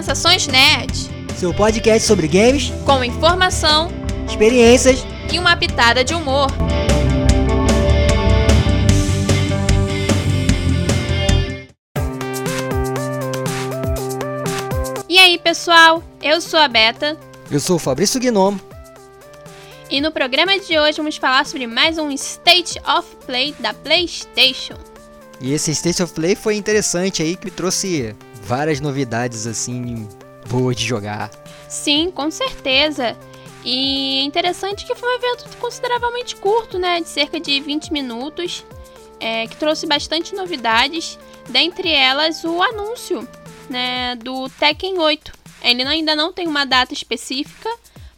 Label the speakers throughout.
Speaker 1: Sensações Nerd.
Speaker 2: Seu podcast sobre games,
Speaker 1: com informação,
Speaker 2: experiências
Speaker 1: e uma pitada de humor. E aí, pessoal? Eu sou a Beta.
Speaker 2: Eu sou o Fabrício Gnomo.
Speaker 1: E no programa de hoje vamos falar sobre mais um State of Play da PlayStation.
Speaker 2: E esse State of Play foi interessante aí, que trouxe várias novidades assim boas de jogar.
Speaker 1: Sim, com certeza. E interessante que foi um evento consideravelmente curto, né, de cerca de 20 minutos, é, que trouxe bastante novidades, dentre elas o anúncio, né, do Tekken 8. Ele ainda não tem uma data específica,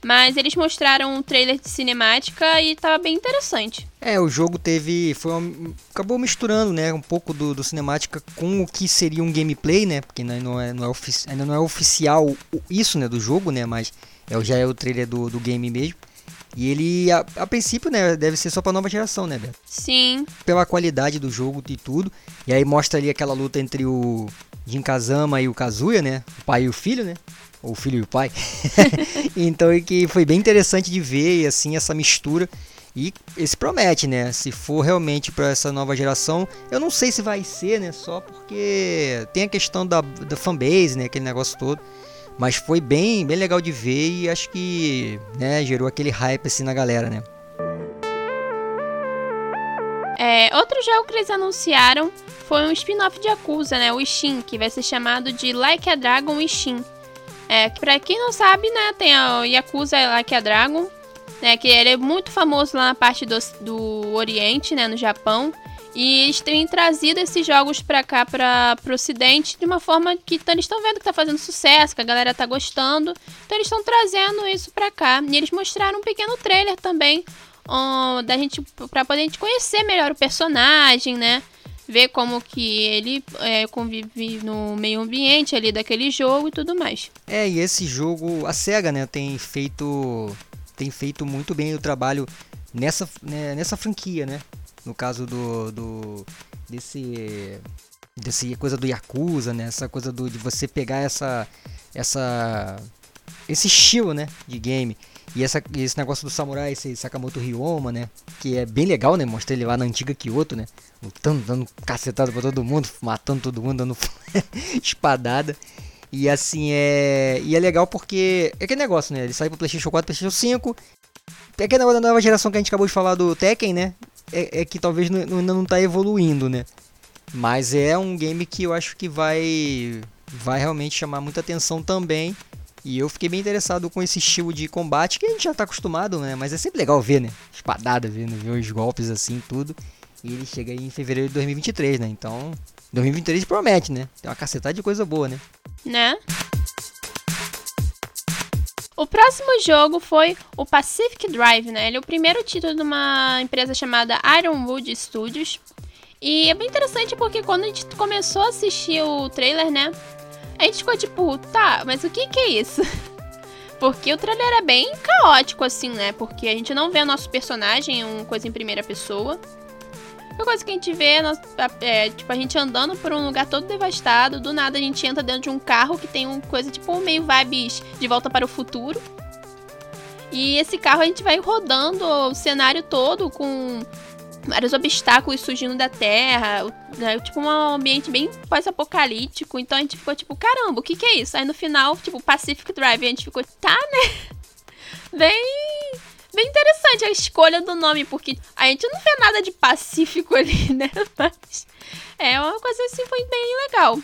Speaker 1: mas eles mostraram um trailer de cinemática e estava bem interessante.
Speaker 2: É, o jogo teve. Foi uma, acabou misturando, né? Um pouco do, do cinemática com o que seria um gameplay, né? Porque ainda não é, não é, ainda não é oficial isso, né? Do jogo, né? Mas é, já é o trailer do, do game mesmo. E ele, a, a, princípio, né, deve ser só pra nova geração, né, Beto?
Speaker 1: Sim.
Speaker 2: Pela qualidade do jogo e tudo. E aí mostra ali aquela luta entre o Jin Kazama e o Kazuya, né? O pai e o filho, né? O filho e o pai. então, é que foi bem interessante de ver, assim, essa mistura. E esse promete, né? Se for realmente para essa nova geração, eu não sei se vai ser, né? Só porque tem a questão da, da fanbase, né? Aquele negócio todo. Mas foi bem, bem legal de ver e acho que né, gerou aquele hype assim na galera, né?
Speaker 1: É, outro jogo que eles anunciaram foi um spin-off de Yakuza, né? O Ishin, que vai ser chamado de Like a Dragon Ishin. É, que pra quem não sabe, né, tem o Yakuza Like a Dragon, né, que ele é muito famoso lá na parte do, do Oriente, né, no Japão. E eles têm trazido esses jogos pra cá, pra, pro ocidente, de uma forma que tá, eles estão vendo que tá fazendo sucesso, que a galera tá gostando. Então eles estão trazendo isso pra cá. E eles mostraram um pequeno trailer também, um, da gente, pra poder a gente conhecer melhor o personagem, né? Ver como que ele é, convive no meio ambiente ali daquele jogo e tudo mais.
Speaker 2: É, e esse jogo, a SEGA, né, tem feito tem feito muito bem o trabalho nessa, né, nessa franquia, né? No caso do, do desse desse coisa do Yakuza, né? Essa coisa do, de você pegar essa essa esse estilo, né, de game e essa, esse negócio do samurai, esse Sakamoto Ryoma, né? Que é bem legal, né? Mostrei ele lá na antiga Kyoto, né? Lutando, dando cacetada pra todo mundo, matando todo mundo, dando espadada. E assim, é. E é legal porque. É aquele negócio, né? Ele sai pro PlayStation 4, PlayStation 5. É que negócio da nova geração que a gente acabou de falar do Tekken, né? É, é que talvez ainda não, não tá evoluindo, né? Mas é um game que eu acho que vai. Vai realmente chamar muita atenção também. E eu fiquei bem interessado com esse estilo de combate que a gente já tá acostumado, né? Mas é sempre legal ver, né? Espadada, ver, né? ver os golpes assim, tudo. E ele chega aí em fevereiro de 2023, né? Então, 2023 promete, né? Tem uma cacetada de coisa boa, né?
Speaker 1: Né? O próximo jogo foi o Pacific Drive, né? Ele é o primeiro título de uma empresa chamada Ironwood Studios. E é bem interessante porque quando a gente começou a assistir o trailer, né? A gente ficou tipo, tá, mas o que que é isso? Porque o trailer é bem caótico, assim, né? Porque a gente não vê o nosso personagem, uma coisa em primeira pessoa. A coisa que a gente vê é, tipo, a gente andando por um lugar todo devastado. Do nada a gente entra dentro de um carro que tem uma coisa tipo meio vibes de volta para o futuro. E esse carro a gente vai rodando o cenário todo com vários obstáculos surgindo da terra, né? tipo um ambiente bem pós-apocalíptico. Então a gente ficou tipo, caramba, o que que é isso? Aí no final, tipo, Pacific Drive, a gente ficou, tá, né? Bem, bem interessante a escolha do nome, porque a gente não vê nada de pacífico ali, né? Mas é uma coisa assim, foi bem legal.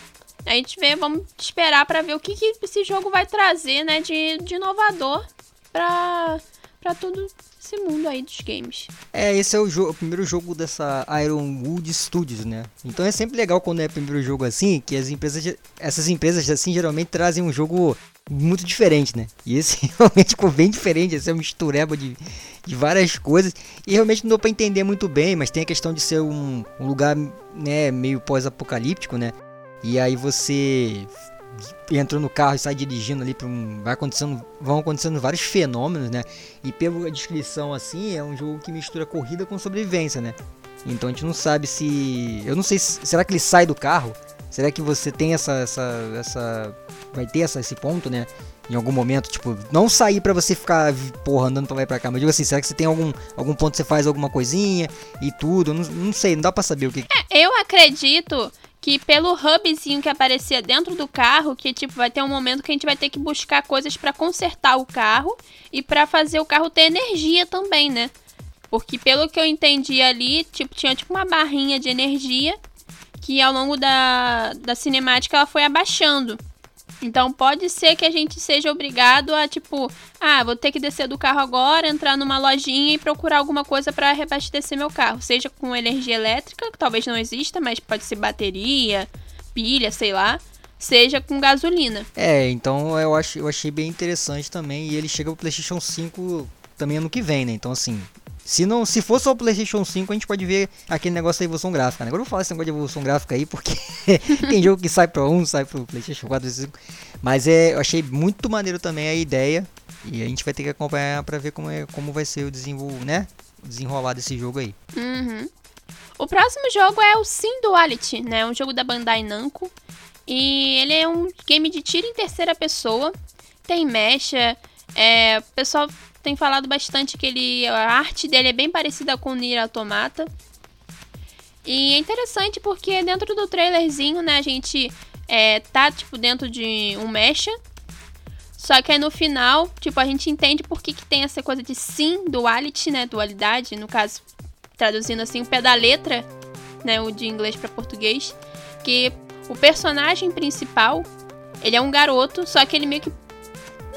Speaker 1: A gente vê, vamos esperar para ver o que, que esse jogo vai trazer, né, de, de inovador pra, pra tudo esse mundo aí dos games.
Speaker 2: É, esse é o, o, primeiro jogo dessa Ironwood Studios, né? Então é sempre legal quando é primeiro jogo assim, que as empresas, essas empresas assim geralmente trazem um jogo muito diferente, né? E esse realmente ficou bem diferente, essa é uma mistureba de, de várias coisas. E realmente não deu pra entender muito bem, mas tem a questão de ser um, um lugar, né, meio pós-apocalíptico, né? E aí você entrou no carro e sai dirigindo ali para um vai acontecendo vão acontecendo vários fenômenos né e pela descrição assim é um jogo que mistura corrida com sobrevivência né então a gente não sabe se eu não sei se, será que ele sai do carro será que você tem essa essa essa vai ter essa, esse ponto, né? Em algum momento, tipo, não sair para você ficar, porra, andando pra lá e pra cá. Mas digo assim, será que você tem algum, algum ponto que você faz alguma coisinha e tudo? Não, não sei, não dá pra saber o que.
Speaker 1: É, eu acredito que pelo hubzinho que aparecia dentro do carro, que tipo vai ter um momento que a gente vai ter que buscar coisas para consertar o carro e para fazer o carro ter energia também, né? Porque pelo que eu entendi ali, tipo tinha tipo uma barrinha de energia que ao longo da, da cinemática ela foi abaixando. Então pode ser que a gente seja obrigado a tipo, ah, vou ter que descer do carro agora, entrar numa lojinha e procurar alguma coisa para reabastecer meu carro, seja com energia elétrica, que talvez não exista, mas pode ser bateria, pilha, sei lá, seja com gasolina.
Speaker 2: É, então eu, ach, eu achei bem interessante também. E ele chega pro PlayStation 5 também ano que vem, né? Então assim, se não, se for só o PlayStation 5, a gente pode ver aquele negócio da evolução gráfica. Né? Agora eu vou falar esse negócio de evolução gráfica aí, porque tem jogo que sai para um, sai para PlayStation 4 e 5. Mas é, eu achei muito maneiro também a ideia. E a gente vai ter que acompanhar para ver como, é, como vai ser o desenvol, né? desenrolar desse jogo aí.
Speaker 1: Uhum. O próximo jogo é o Sim Duality, né? Um jogo da Bandai Namco. E ele é um game de tiro em terceira pessoa. Tem mecha. É, o pessoal tem falado bastante que ele, a arte dele é bem parecida com Nier Automata. E é interessante porque dentro do trailerzinho, né, a gente é, tá, tipo, dentro de um mecha. Só que aí no final, tipo, a gente entende por que, que tem essa coisa de sim, duality, né, dualidade. No caso, traduzindo assim, o pé da letra, né, o de inglês para português. Que o personagem principal, ele é um garoto, só que ele meio que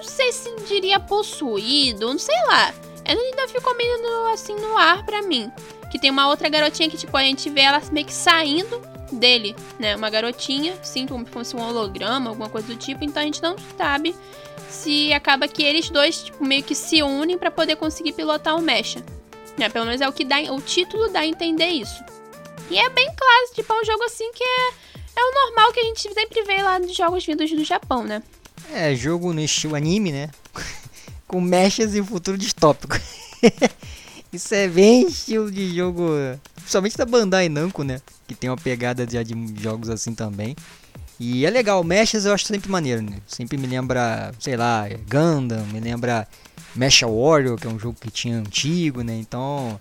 Speaker 1: não sei se diria possuído, não sei lá. Ela ainda ficou meio assim no ar pra mim. Que tem uma outra garotinha que, tipo, a gente vê ela meio que saindo dele, né? Uma garotinha, sim, como se fosse um holograma, alguma coisa do tipo. Então a gente não sabe se acaba que eles dois, tipo, meio que se unem para poder conseguir pilotar o Mecha. Né? Pelo menos é o que dá, o título dá a entender isso. E é bem clássico, tipo, é um jogo assim que é, é o normal que a gente sempre vê lá nos jogos vindos do Japão, né?
Speaker 2: É, jogo no estilo anime, né? Com mechas e futuro distópico. Isso é bem estilo de jogo, principalmente da Bandai Namco, né? Que tem uma pegada de, de jogos assim também. E é legal, mechas eu acho sempre maneiro, né? Sempre me lembra, sei lá, Gundam, me lembra Mecha Warrior, que é um jogo que tinha antigo, né? Então,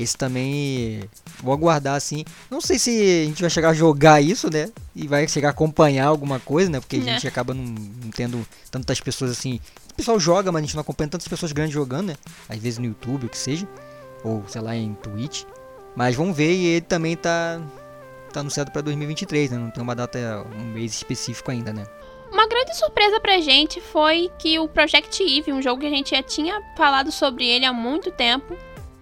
Speaker 2: esse também vou aguardar assim. Não sei se a gente vai chegar a jogar isso, né? E vai chegar a acompanhar alguma coisa, né? Porque a gente acaba não, não, tendo tantas pessoas assim. O pessoal joga, mas a gente não acompanha tantas pessoas grandes jogando, né? Às vezes no YouTube, o que seja. Ou sei lá, em Twitch. Mas vamos ver, e ele também tá, tá anunciado para 2023, né? Não tem uma data, um mês específico ainda, né?
Speaker 1: Uma grande surpresa pra gente foi que o Project Eve, um jogo que a gente já tinha falado sobre ele há muito tempo,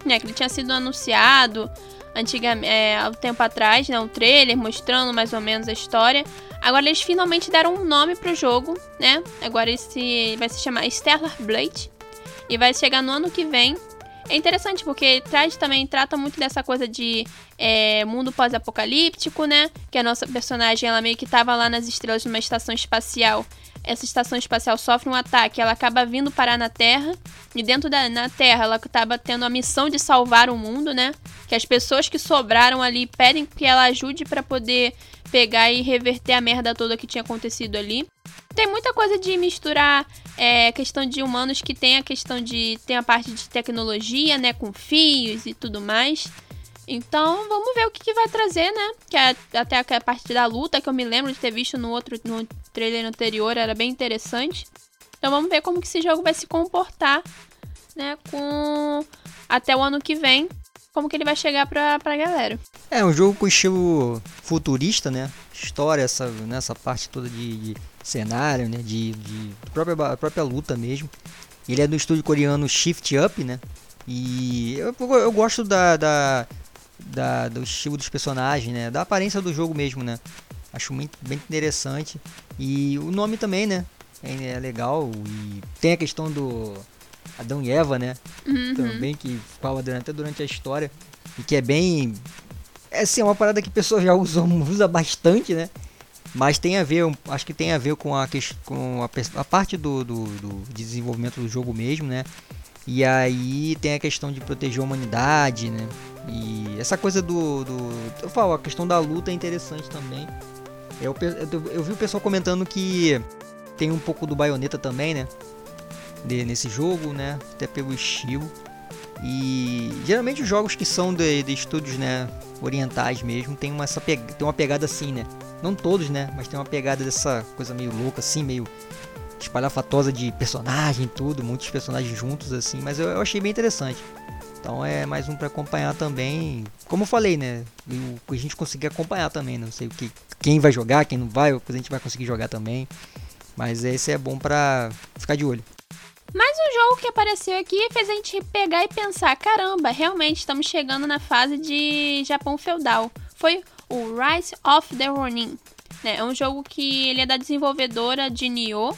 Speaker 1: né, que ele tinha sido anunciado antigamente, é, há um tempo atrás, né, um trailer mostrando mais ou menos a história. Agora eles finalmente deram um nome pro jogo, né? Agora esse vai se chamar Stellar Blade e vai chegar no ano que vem. É interessante porque traz também trata muito dessa coisa de é, mundo pós-apocalíptico, né? Que a nossa personagem ela meio que tava lá nas estrelas numa estação espacial essa estação espacial sofre um ataque, ela acaba vindo parar na Terra. E dentro da na Terra, ela acaba tendo a missão de salvar o mundo, né? Que as pessoas que sobraram ali pedem que ela ajude para poder pegar e reverter a merda toda que tinha acontecido ali. Tem muita coisa de misturar é, questão de humanos que tem a questão de. tem a parte de tecnologia, né? Com fios e tudo mais. Então, vamos ver o que, que vai trazer, né? Que é, até a parte da luta que eu me lembro de ter visto no outro no trailer anterior era bem interessante. Então, vamos ver como que esse jogo vai se comportar, né? Com até o ano que vem, como que ele vai chegar pra, pra galera.
Speaker 2: É um jogo com estilo futurista, né? História, essa, nessa parte toda de, de cenário, né? De, de própria, própria luta mesmo. Ele é do estúdio coreano Shift Up, né? E eu, eu gosto da, da, da, do estilo dos personagens, né? Da aparência do jogo mesmo, né? Acho muito bem interessante. E o nome também, né? É, é legal. E tem a questão do Adão e Eva, né?
Speaker 1: Uhum.
Speaker 2: Também que fala durante, até durante a história. E que é bem. É assim, é uma parada que a pessoa já usa, usa bastante, né? Mas tem a ver, acho que tem a ver com a, com a, a parte do, do, do desenvolvimento do jogo mesmo, né? E aí tem a questão de proteger a humanidade, né? E essa coisa do, do. Eu falo, a questão da luta é interessante também. Eu, eu, eu vi o pessoal comentando que tem um pouco do baioneta também, né? De, nesse jogo, né? Até pelo estilo. E geralmente os jogos que são de, de estúdios, né? Orientais mesmo, tem uma, essa tem uma pegada assim, né? Não todos, né? Mas tem uma pegada dessa coisa meio louca, assim, meio espalhafatosa de personagem tudo, muitos personagens juntos, assim. Mas eu, eu achei bem interessante. Então é mais um para acompanhar também. Como eu falei, né? O, a gente conseguir acompanhar também. Não sei o que, quem vai jogar, quem não vai, a gente vai conseguir jogar também. Mas esse é bom para ficar de olho.
Speaker 1: Mais um jogo que apareceu aqui fez a gente pegar e pensar: caramba, realmente estamos chegando na fase de Japão feudal. Foi o Rise of the Ronin. Né? É um jogo que ele é da desenvolvedora de Nioh.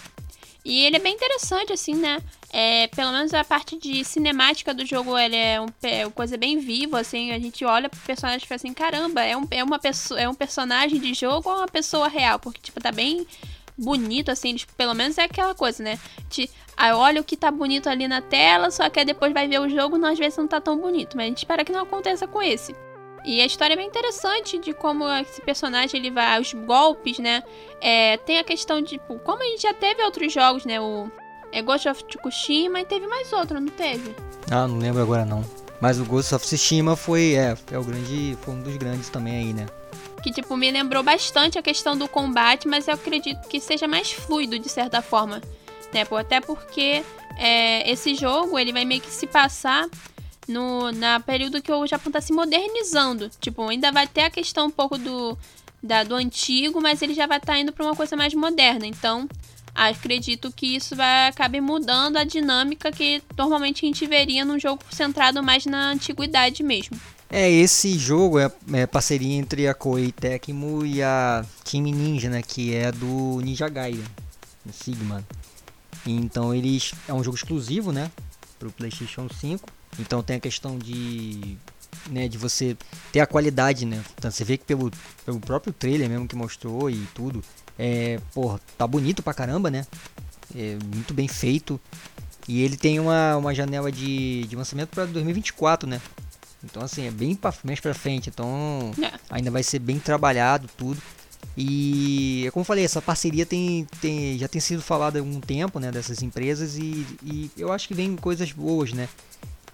Speaker 1: E ele é bem interessante, assim, né? É, pelo menos a parte de cinemática do jogo ele é, um, é uma coisa bem viva, assim, a gente olha pro personagem e fala assim, caramba, é um, é uma pessoa, é um personagem de jogo ou uma pessoa real? Porque, tipo, tá bem bonito, assim, tipo, pelo menos é aquela coisa, né? Aí olha o que tá bonito ali na tela, só que depois vai ver o jogo, não, às vezes não tá tão bonito, mas a gente espera que não aconteça com esse. E a história é bem interessante de como esse personagem ele vai, os golpes, né? É, tem a questão de, tipo, como a gente já teve outros jogos, né? O é Ghost of Tsukushima e teve mais outro, não teve?
Speaker 2: Ah, não lembro agora não. Mas o Ghost of Tsushima foi, é, é o grande, foi um dos grandes também aí, né?
Speaker 1: Que tipo me lembrou bastante a questão do combate, mas eu acredito que seja mais fluido de certa forma, né? Até porque é, esse jogo ele vai meio que se passar no na período que o Japão está se modernizando. Tipo, ainda vai ter a questão um pouco do da, do antigo, mas ele já vai estar tá indo para uma coisa mais moderna. Então, acredito que isso vai acabar mudando a dinâmica que normalmente a gente veria num jogo centrado mais na antiguidade mesmo.
Speaker 2: É, esse jogo é, é parceria entre a Koei Tecmo e a Team Ninja, né, que é do Ninja Gaiden, Sigma. Então eles é um jogo exclusivo, né, para o PlayStation 5. Então tem a questão de né, de você ter a qualidade, né? Então, você vê que pelo, pelo próprio trailer mesmo que mostrou e tudo, é, pô, tá bonito pra caramba, né? É muito bem feito. E ele tem uma, uma janela de, de lançamento para 2024, né? Então, assim, é bem pra, mais pra frente. Então, é. ainda vai ser bem trabalhado tudo. E, como eu falei, essa parceria tem, tem, já tem sido falada há algum tempo, né? Dessas empresas. E, e eu acho que vem coisas boas, né?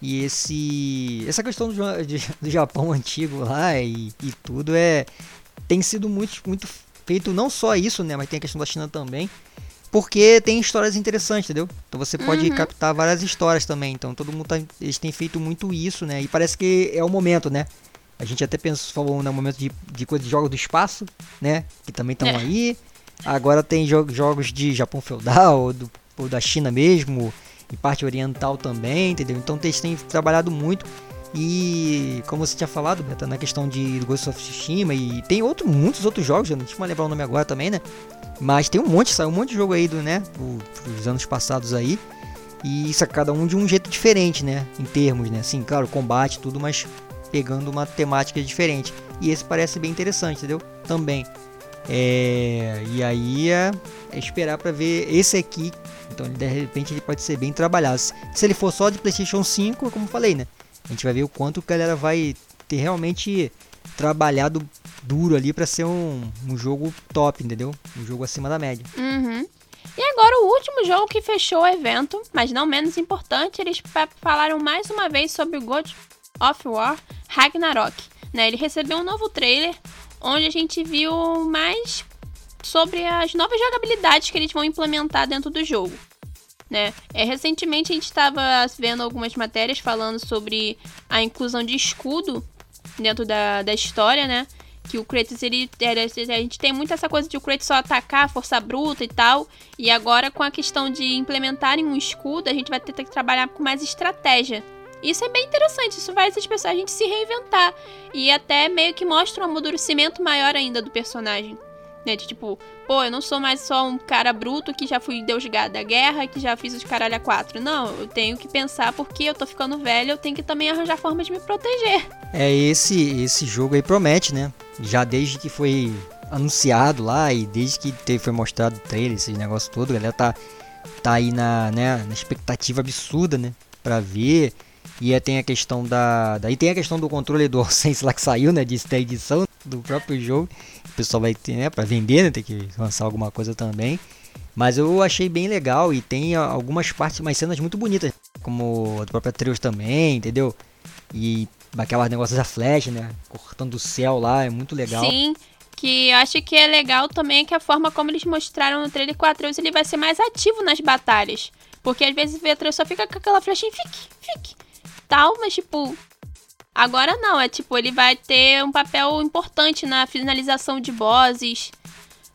Speaker 2: E esse, essa questão do, de, do Japão antigo lá e, e tudo é tem sido muito, muito feito não só isso, né? Mas tem a questão da China também. Porque tem histórias interessantes, entendeu? Então você pode uhum. captar várias histórias também. Então todo mundo tá, eles têm feito muito isso, né? E parece que é o momento, né? A gente até pensou, falou no né, momento de, de coisa de jogos do espaço, né? Que também estão é. aí. Agora tem jo jogos de Japão feudal, do, ou da China mesmo, e parte oriental também, entendeu? Então eles têm trabalhado muito. E como você tinha falado, Beto, na questão de Ghost of Tsushima e tem outro, muitos outros jogos, eu não tinha lembrar o nome agora também, né? Mas tem um monte, saiu um monte de jogo aí do, né, dos anos passados aí. E isso é cada um de um jeito diferente, né, em termos, né? Assim, claro, combate tudo, mas pegando uma temática diferente. E esse parece bem interessante, entendeu? Também. É, e aí é, é esperar para ver esse aqui. Então, de repente, ele pode ser bem trabalhado. Se ele for só de PlayStation 5, como falei, né? A gente vai ver o quanto a galera vai ter realmente trabalhado duro ali para ser um, um jogo top, entendeu? Um jogo acima da média.
Speaker 1: Uhum. E agora o último jogo que fechou o evento, mas não menos importante, eles falaram mais uma vez sobre o God of War Ragnarok. Né? Ele recebeu um novo trailer onde a gente viu mais sobre as novas jogabilidades que eles vão implementar dentro do jogo né? É, recentemente a gente estava vendo algumas matérias falando sobre a inclusão de escudo dentro da, da história, né? Que o Kratos, ele, a gente tem muito essa coisa de o Kratos só atacar, força bruta e tal. E agora com a questão de implementarem um escudo, a gente vai ter que trabalhar com mais estratégia. Isso é bem interessante, isso faz as pessoas a gente se reinventar. E até meio que mostra um amadurecimento maior ainda do personagem. Né? De tipo, pô, eu não sou mais só um cara bruto que já fui deus da guerra, que já fiz os caralho a quatro. Não, eu tenho que pensar porque eu tô ficando velho, eu tenho que também arranjar formas de me proteger.
Speaker 2: É, esse, esse jogo aí promete, né? Já desde que foi anunciado lá e desde que teve, foi mostrado o trailer, esse negócio todo, a galera tá, tá aí na, né, na expectativa absurda, né? Pra ver. E aí tem a questão da. Daí tem a questão do controle do Sense lá que saiu, né? De edição do próprio jogo. Pessoal vai ter, né? Pra vender, né? Tem que lançar alguma coisa também. Mas eu achei bem legal e tem algumas partes, umas cenas muito bonitas, como a do próprio Atreus também, entendeu? E aquelas negócios da flecha, né? Cortando o céu lá, é muito legal.
Speaker 1: Sim, que eu acho que é legal também que a forma como eles mostraram no trailer com o Atreus, ele vai ser mais ativo nas batalhas. Porque às vezes o Atreus só fica com aquela flechinha, fique, fique, tal, mas tipo... Agora não, é tipo, ele vai ter um papel importante na finalização de bosses,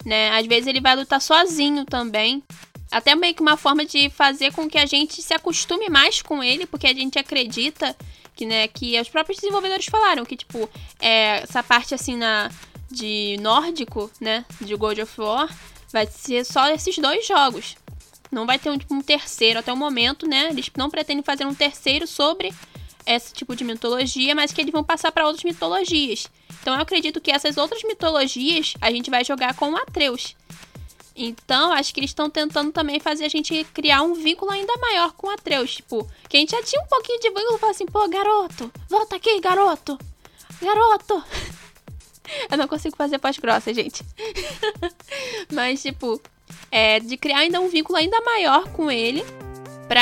Speaker 1: né? Às vezes ele vai lutar sozinho também. Até meio que uma forma de fazer com que a gente se acostume mais com ele, porque a gente acredita que, né, que os próprios desenvolvedores falaram que, tipo, é, essa parte assim na de nórdico, né, de God of War, vai ser só esses dois jogos. Não vai ter um, tipo, um terceiro até o momento, né? Eles não pretendem fazer um terceiro sobre esse tipo de mitologia, mas que eles vão passar para outras mitologias. Então eu acredito que essas outras mitologias a gente vai jogar com o Atreus. Então, acho que eles estão tentando também fazer a gente criar um vínculo ainda maior com o Atreus. Tipo, que a gente já tinha um pouquinho de vínculo, falar assim, pô, garoto, volta aqui, garoto, garoto. Eu não consigo fazer pós grossa, gente. Mas, tipo, é, de criar ainda um vínculo ainda maior com ele para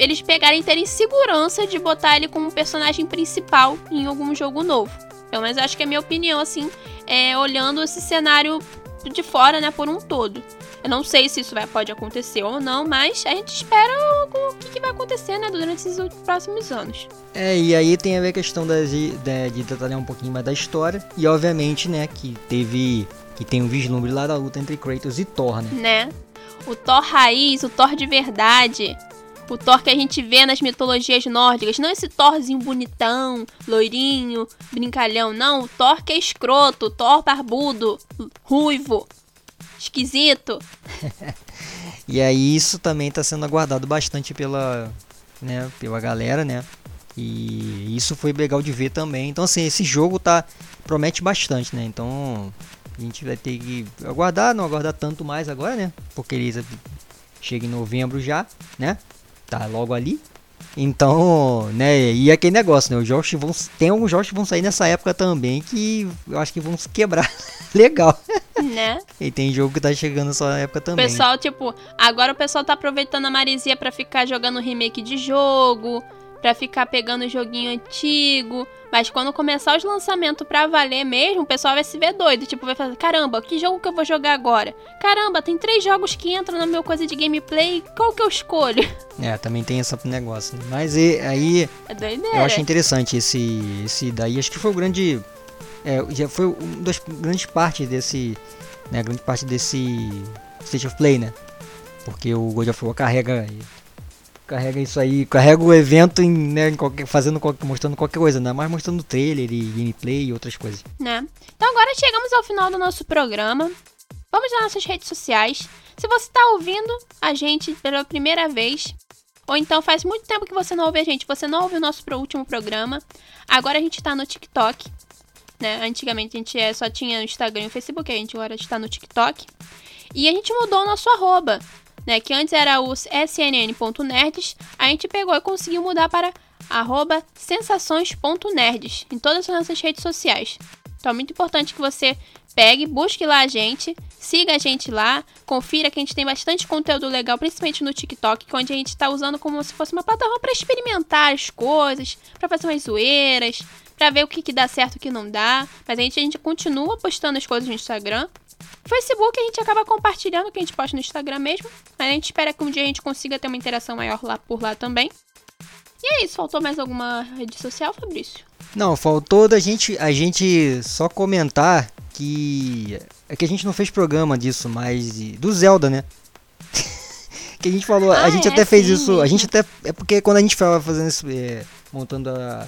Speaker 1: eles pegarem e terem segurança de botar ele como personagem principal em algum jogo novo. Pelo menos acho que é a minha opinião, assim, é, olhando esse cenário de fora, né, por um todo. Eu não sei se isso vai, pode acontecer ou não, mas a gente espera o, o que, que, vai acontecer, né, durante esses próximos anos.
Speaker 2: É, e aí tem a ver a questão das, de, de detalhar um pouquinho mais da história. E obviamente, né, que teve. que tem um vislumbre lá da luta entre Kratos e Thor, né?
Speaker 1: Né? O Thor raiz, o Thor de verdade. O Thor que a gente vê nas mitologias nórdicas. Não esse Thorzinho bonitão, loirinho, brincalhão. Não, o Thor que é escroto, o Thor barbudo, ruivo, esquisito.
Speaker 2: e aí isso também está sendo aguardado bastante pela, né, pela galera, né? E isso foi legal de ver também. Então assim, esse jogo tá promete bastante, né? Então a gente vai ter que aguardar, não aguardar tanto mais agora, né? Porque ele chega em novembro já, né? Tá logo ali. Então, né, e aquele negócio, né, os jogos vão, tem alguns jogos que vão sair nessa época também que eu acho que vão se quebrar legal.
Speaker 1: Né?
Speaker 2: e tem jogo que tá chegando nessa época também.
Speaker 1: O pessoal, tipo, agora o pessoal tá aproveitando a maresia para ficar jogando remake de jogo, para ficar pegando joguinho antigo. Mas quando começar os lançamentos pra valer mesmo, o pessoal vai se ver doido. Tipo, vai fazer: caramba, que jogo que eu vou jogar agora? Caramba, tem três jogos que entram na meu coisa de gameplay, qual que eu escolho?
Speaker 2: É, também tem esse negócio. Mas e, aí.
Speaker 1: É doideira.
Speaker 2: Eu acho interessante esse, esse daí. Acho que foi o grande. É, já foi uma das grandes partes desse. Né, grande parte desse State of Play, né? Porque o God of War carrega carrega isso aí, carrega o evento em, né, em qualquer, fazendo qualquer, mostrando qualquer coisa, né? Mas mostrando trailer e gameplay e outras coisas.
Speaker 1: Né? Então agora chegamos ao final do nosso programa. Vamos nas nossas redes sociais. Se você está ouvindo a gente pela primeira vez, ou então faz muito tempo que você não ouve a gente, você não ouviu o nosso último programa, agora a gente está no TikTok. Né? Antigamente a gente é, só tinha o Instagram e o Facebook, a gente agora está no TikTok. E a gente mudou o nosso arroba né, que antes era o snn.nerds, a gente pegou e conseguiu mudar para arroba sensações.nerds em todas as nossas redes sociais. Então é muito importante que você pegue, busque lá a gente, siga a gente lá, confira que a gente tem bastante conteúdo legal, principalmente no TikTok, onde a gente está usando como se fosse uma plataforma para experimentar as coisas, para fazer umas zoeiras, para ver o que, que dá certo e o que não dá. Mas a gente, a gente continua postando as coisas no Instagram. Facebook a gente acaba compartilhando o que a gente posta no Instagram mesmo, mas a gente espera que um dia a gente consiga ter uma interação maior lá por lá também. E é isso, faltou mais alguma rede social, Fabrício?
Speaker 2: Não, faltou da gente a gente só comentar que é que a gente não fez programa disso, mas do Zelda, né? que a gente falou, ah, a gente é, até fez isso, a gente até é porque quando a gente estava fazendo isso, é, montando a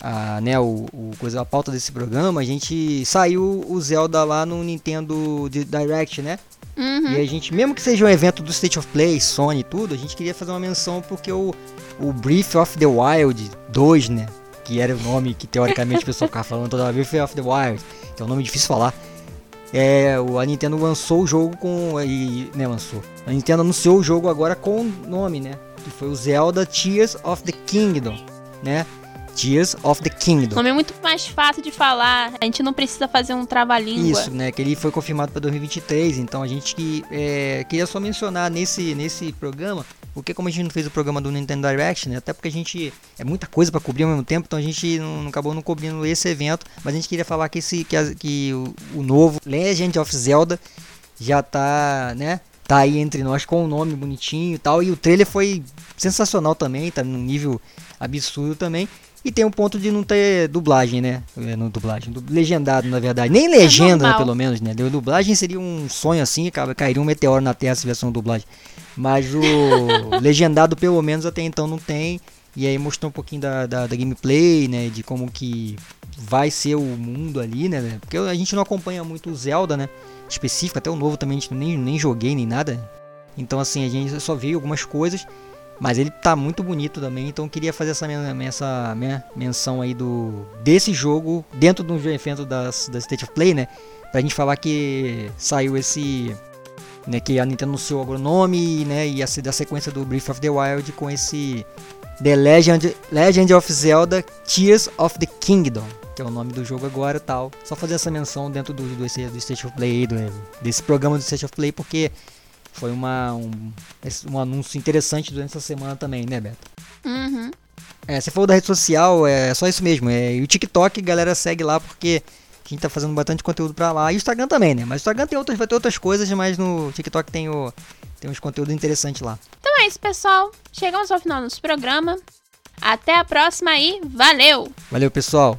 Speaker 2: a, né, o, o, coisa, a pauta desse programa, a gente saiu o Zelda lá no Nintendo Direct, né?
Speaker 1: Uhum.
Speaker 2: E a gente, mesmo que seja um evento do State of Play, Sony e tudo, a gente queria fazer uma menção porque o, o Breath of the Wild 2, né? Que era o nome que teoricamente o pessoal ficava falando toda vez, Breath of the Wild, que é um nome difícil de falar. É, a Nintendo lançou o jogo com. E, né, lançou. A Nintendo anunciou o jogo agora com o nome, né? Que foi o Zelda Tears of the Kingdom, né? Tears of the Kingdom.
Speaker 1: O nome é muito mais fácil de falar, a gente não precisa fazer um trava-língua.
Speaker 2: Isso, né? Que ele foi confirmado para 2023, então a gente que é, queria só mencionar nesse, nesse programa, porque como a gente não fez o programa do Nintendo Direct, né? Até porque a gente é muita coisa para cobrir ao mesmo tempo, então a gente não, acabou não cobrindo esse evento, mas a gente queria falar que esse que, a, que o, o novo Legend of Zelda já tá, né? Tá aí entre nós com o um nome bonitinho e tal, e o trailer foi sensacional também, tá num nível absurdo também. E tem um ponto de não ter dublagem, né? É, não dublagem, du legendado, na verdade. Nem legenda, é né, pelo menos, né? Dublagem seria um sonho assim, cairia um meteoro na Terra se tivesse uma dublagem. Mas o legendado, pelo menos, até então não tem. E aí mostrou um pouquinho da, da, da, gameplay, né? De como que vai ser o mundo ali, né? Porque a gente não acompanha muito o Zelda, né? Específico, até o novo também a gente nem, nem joguei nem nada. Então, assim, a gente só viu algumas coisas. Mas ele tá muito bonito também, então queria fazer essa, essa minha menção aí do desse jogo dentro do evento das, da State of Play, né? Pra gente falar que saiu esse. Né, que a Nintendo anunciou agora o nome né, e a, da sequência do Breath of the Wild com esse The Legend, Legend of Zelda Tears of the Kingdom, que é o nome do jogo agora tal. Só fazer essa menção dentro do, do, do State of Play, do, desse programa do State of Play, porque foi uma, um, um anúncio interessante durante essa semana também, né, Beto?
Speaker 1: Uhum.
Speaker 2: É, você falou da rede social, é só isso mesmo. É, e o TikTok, galera, segue lá porque a gente tá fazendo bastante conteúdo pra lá. E o Instagram também, né? Mas o Instagram tem outras, vai ter outras coisas, mas no TikTok tem, o, tem uns conteúdos interessantes lá.
Speaker 1: Então é isso, pessoal. Chegamos ao final do nosso programa. Até a próxima e valeu!
Speaker 2: Valeu, pessoal!